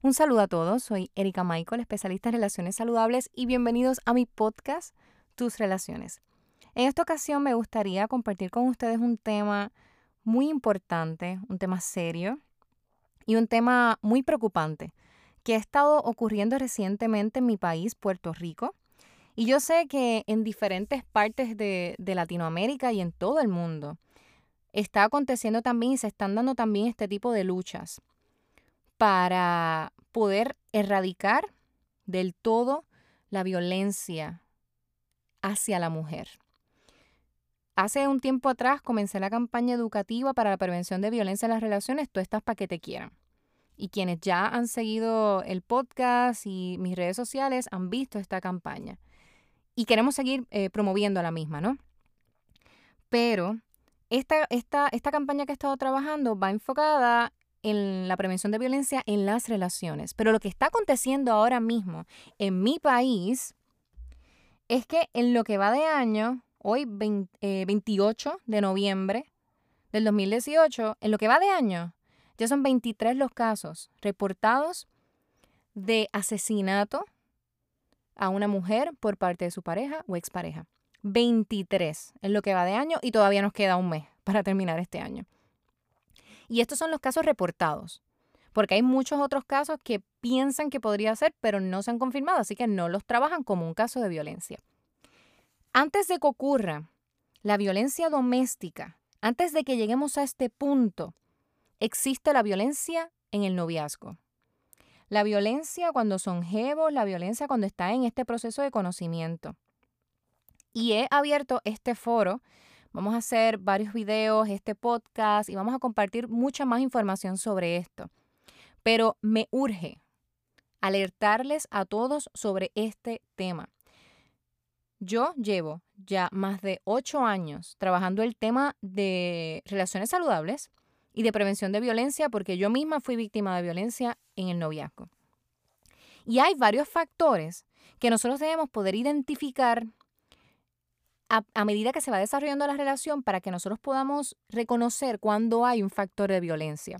Un saludo a todos, soy Erika Michael, especialista en relaciones saludables y bienvenidos a mi podcast Tus Relaciones. En esta ocasión me gustaría compartir con ustedes un tema muy importante, un tema serio y un tema muy preocupante que ha estado ocurriendo recientemente en mi país, Puerto Rico. Y yo sé que en diferentes partes de, de Latinoamérica y en todo el mundo está aconteciendo también y se están dando también este tipo de luchas para poder erradicar del todo la violencia hacia la mujer. Hace un tiempo atrás comencé la campaña educativa para la prevención de violencia en las relaciones, tú estás para que te quieran. Y quienes ya han seguido el podcast y mis redes sociales han visto esta campaña. Y queremos seguir eh, promoviendo la misma, ¿no? Pero esta, esta, esta campaña que he estado trabajando va enfocada en la prevención de violencia en las relaciones. Pero lo que está aconteciendo ahora mismo en mi país es que en lo que va de año, hoy 28 eh, de noviembre del 2018, en lo que va de año, ya son 23 los casos reportados de asesinato a una mujer por parte de su pareja o expareja. 23 en lo que va de año y todavía nos queda un mes para terminar este año. Y estos son los casos reportados, porque hay muchos otros casos que piensan que podría ser, pero no se han confirmado, así que no los trabajan como un caso de violencia. Antes de que ocurra la violencia doméstica, antes de que lleguemos a este punto, existe la violencia en el noviazgo. La violencia cuando son jevos, la violencia cuando está en este proceso de conocimiento. Y he abierto este foro Vamos a hacer varios videos, este podcast y vamos a compartir mucha más información sobre esto. Pero me urge alertarles a todos sobre este tema. Yo llevo ya más de ocho años trabajando el tema de relaciones saludables y de prevención de violencia porque yo misma fui víctima de violencia en el noviazgo. Y hay varios factores que nosotros debemos poder identificar a, medida que se va desarrollando la relación para que nosotros podamos reconocer cuando hay un factor de violencia.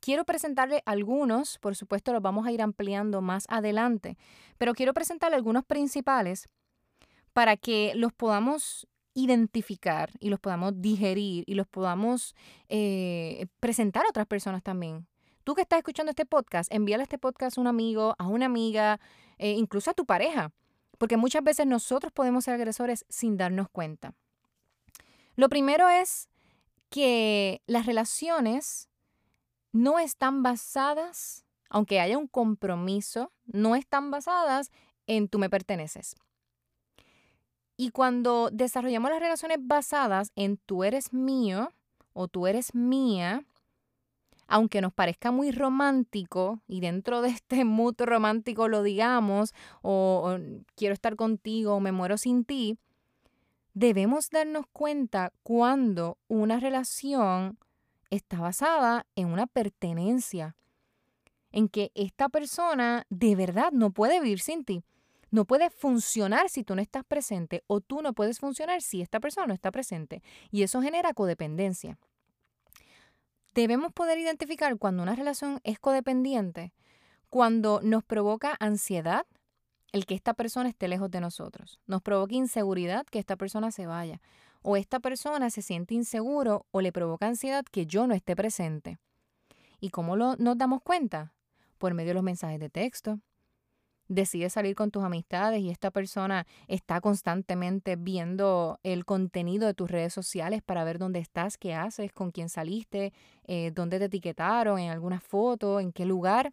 Quiero presentarle algunos, por supuesto los vamos a ir ampliando más adelante, pero quiero presentarle algunos principales para que los podamos identificar y los podamos digerir y los podamos eh, presentar a otras personas también. Tú que estás escuchando este podcast, envíale este podcast a un amigo, a una amiga, eh, incluso a tu pareja, porque muchas veces nosotros podemos ser agresores sin darnos cuenta. Lo primero es que las relaciones no están basadas, aunque haya un compromiso, no están basadas en tú me perteneces. Y cuando desarrollamos las relaciones basadas en tú eres mío o tú eres mía, aunque nos parezca muy romántico y dentro de este mood romántico lo digamos, o, quiero estar contigo, o me muero sin ti, debemos darnos cuenta cuando una relación está basada en una pertenencia, en que esta persona de verdad no puede vivir sin ti. No puede funcionar si tú no estás presente o tú no puedes funcionar si esta persona no está presente. Y eso genera codependencia. Debemos poder identificar cuando una relación es codependiente, cuando nos provoca ansiedad el que esta persona esté lejos de nosotros, nos provoca inseguridad que esta persona se vaya, o esta persona se siente inseguro o le provoca ansiedad que yo no esté presente. ¿Y cómo lo, nos damos cuenta? Por medio de los mensajes de texto, decides salir con tus amistades y esta persona está constantemente viendo el contenido de tus redes sociales para ver dónde estás, qué haces, con quién saliste, eh, dónde te etiquetaron, en alguna foto, en qué lugar.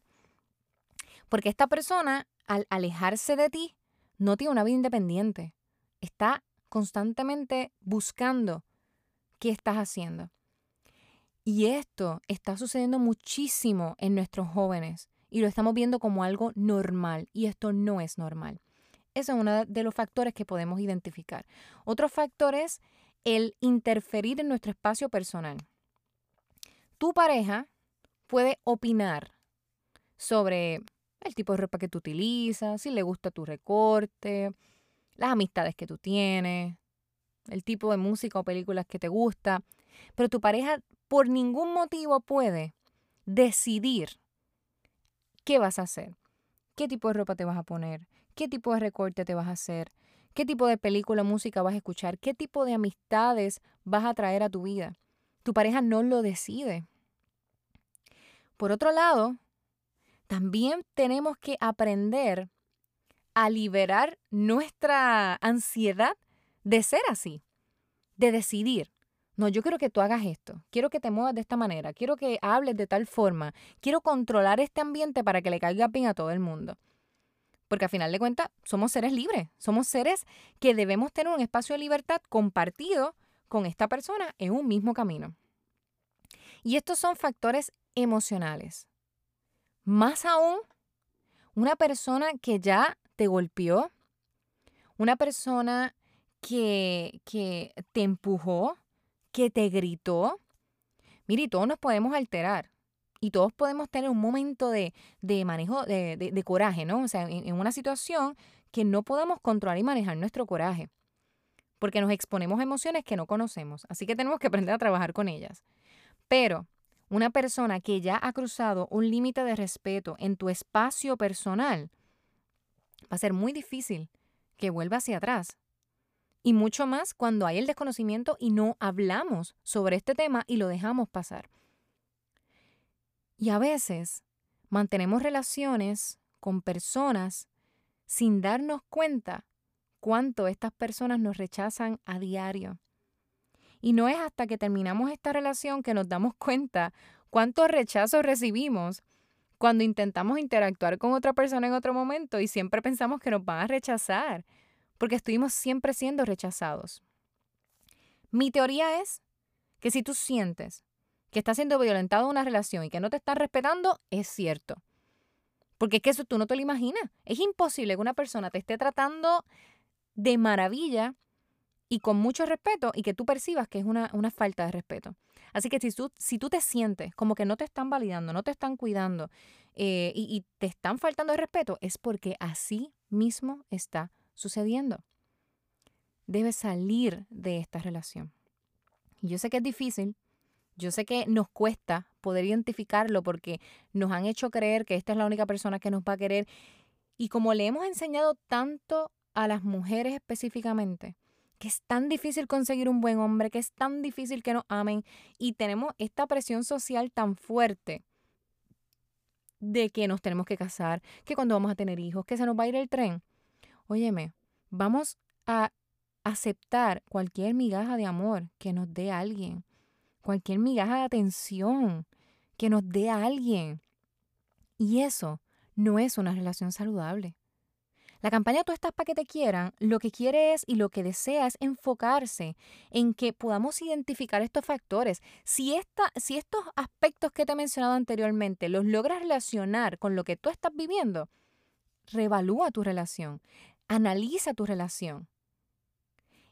Porque esta persona, al alejarse de ti, no tiene una vida independiente. Está constantemente buscando qué estás haciendo. Y esto está sucediendo muchísimo en nuestros jóvenes y lo estamos viendo como algo normal y esto no es normal. Ese es uno de los factores que podemos identificar. Otro factor es el interferir en nuestro espacio personal. Tu pareja puede opinar sobre el tipo de ropa que tú utilizas, si le gusta tu recorte, las amistades que tú tienes, el tipo de música o películas que te gusta, pero tu pareja por ningún motivo puede decidir ¿qué vas a hacer? ¿Qué tipo de ropa te vas a poner? ¿Qué tipo de recorte te vas a hacer? ¿Qué tipo de película o música vas a escuchar? ¿Qué tipo de amistades vas a traer a tu vida? Tu pareja no lo decide. Por otro lado, también tenemos que aprender a liberar nuestra ansiedad de ser así, de decidir. No, yo quiero que tú hagas esto, quiero que te muevas de esta manera, quiero que hables de tal forma, quiero controlar este ambiente para que le caiga bien a todo el mundo. Porque a final de cuentas somos seres libres, somos seres que debemos tener un espacio de libertad compartido con esta persona en un mismo camino. Y estos son factores emocionales. Más aún, una persona que ya te golpeó, una persona que, que te empujó, que te gritó. Mire, todos nos podemos alterar y todos podemos tener un momento de, manejo, de, coraje, ¿no? O sea, en, en una situación que no podemos controlar y manejar nuestro coraje, porque nos exponemos a emociones que no conocemos, así que tenemos que aprender a trabajar con ellas. Pero una persona que ya ha cruzado un límite de respeto en tu espacio personal, va a ser muy difícil que vuelva hacia atrás. Y mucho más cuando hay el desconocimiento y no hablamos sobre este tema y lo dejamos pasar. Y a veces mantenemos relaciones con personas sin darnos cuenta cuánto estas personas nos rechazan a diario. Y no es hasta que terminamos esta relación que nos damos cuenta cuántos rechazos recibimos cuando intentamos interactuar con otra persona en otro momento y siempre pensamos que nos van a rechazar porque estuvimos siempre siendo rechazados. Mi teoría es que si tú sientes que estás siendo violentado en una relación y que no te están respetando, es cierto. Porque es que eso tú no te lo imaginas. Es imposible que una persona te esté tratando de maravilla y con mucho respeto y que tú percibas que es una, falta de respeto. Así que si tú, si tú te sientes como que no te están validando, no te están cuidando eh, y, y te están faltando de respeto, es porque así mismo está sucediendo. Debes salir de esta relación. yo sé que es difícil, yo sé que nos cuesta poder identificarlo porque nos han hecho creer que esta es la única persona que nos va a querer. Y como le hemos enseñado tanto a las mujeres específicamente, que es tan difícil conseguir un buen hombre, que es tan difícil que nos amen y tenemos esta presión social tan fuerte de que nos tenemos que casar, que cuando vamos a tener hijos, que se nos va a ir el tren. Óyeme, vamos a aceptar cualquier migaja de amor que nos dé alguien, cualquier migaja de atención que nos dé alguien. Y eso no es una relación saludable. La campaña Tú estás para que te quieran, lo que quiere es y lo que desea es enfocarse en que podamos identificar estos factores. Si, esta, si estos aspectos que te he mencionado anteriormente los logras relacionar con lo que tú estás viviendo, revalúa tu relación, Analiza tu relación.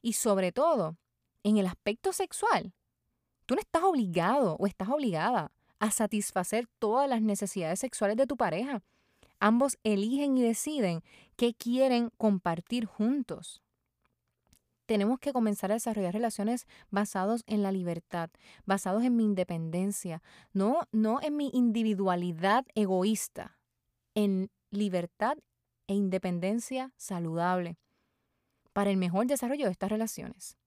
Y sobre todo, en el aspecto sexual, tú no estás obligado o estás obligada a satisfacer todas las necesidades sexuales de tu pareja. Ambos eligen y deciden qué quieren compartir juntos. Tenemos que comenzar a desarrollar relaciones basados en la libertad, basados en mi independencia, no, no en mi individualidad egoísta, en libertad e independencia saludable para el mejor desarrollo de estas relaciones.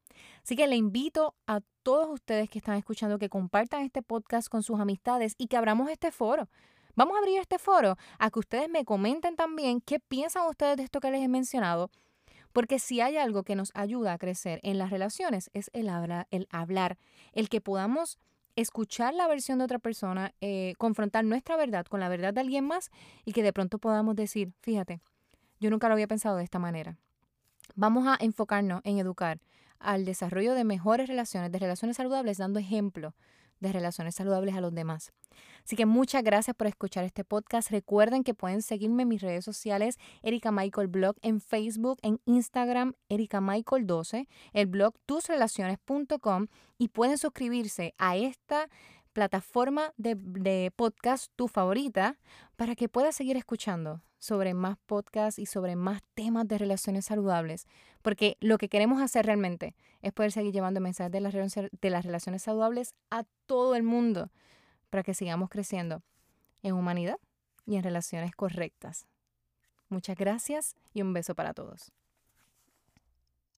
Así que le invito a todos ustedes que están escuchando que compartan este podcast con sus amistades y que abramos este foro. Vamos a abrir este foro a que ustedes me comenten también qué piensan ustedes de esto que les he mencionado, porque si hay algo que nos ayuda a crecer en las relaciones es el, el hablar, el que podamos escuchar la versión de otra persona, eh, confrontar nuestra verdad con la verdad de alguien más y que de pronto podamos decir, fíjate, yo nunca lo había pensado de esta manera. Vamos a enfocarnos en educar al desarrollo de mejores relaciones, de relaciones saludables, dando ejemplo de relaciones saludables a los demás. Así que muchas gracias por escuchar este podcast. Recuerden que pueden seguirme en mis redes sociales, Erika Michael Blog en Facebook, en Instagram, Erika Michael 12, el blog tusrelaciones.com y pueden suscribirse a esta plataforma de, de podcast tu favorita para que puedas seguir escuchando sobre más podcasts y sobre más temas de relaciones saludables, porque lo que queremos hacer realmente es poder seguir llevando mensajes de las, de las relaciones saludables a todo el mundo para que sigamos creciendo en humanidad y en relaciones correctas. Muchas gracias y un beso para todos.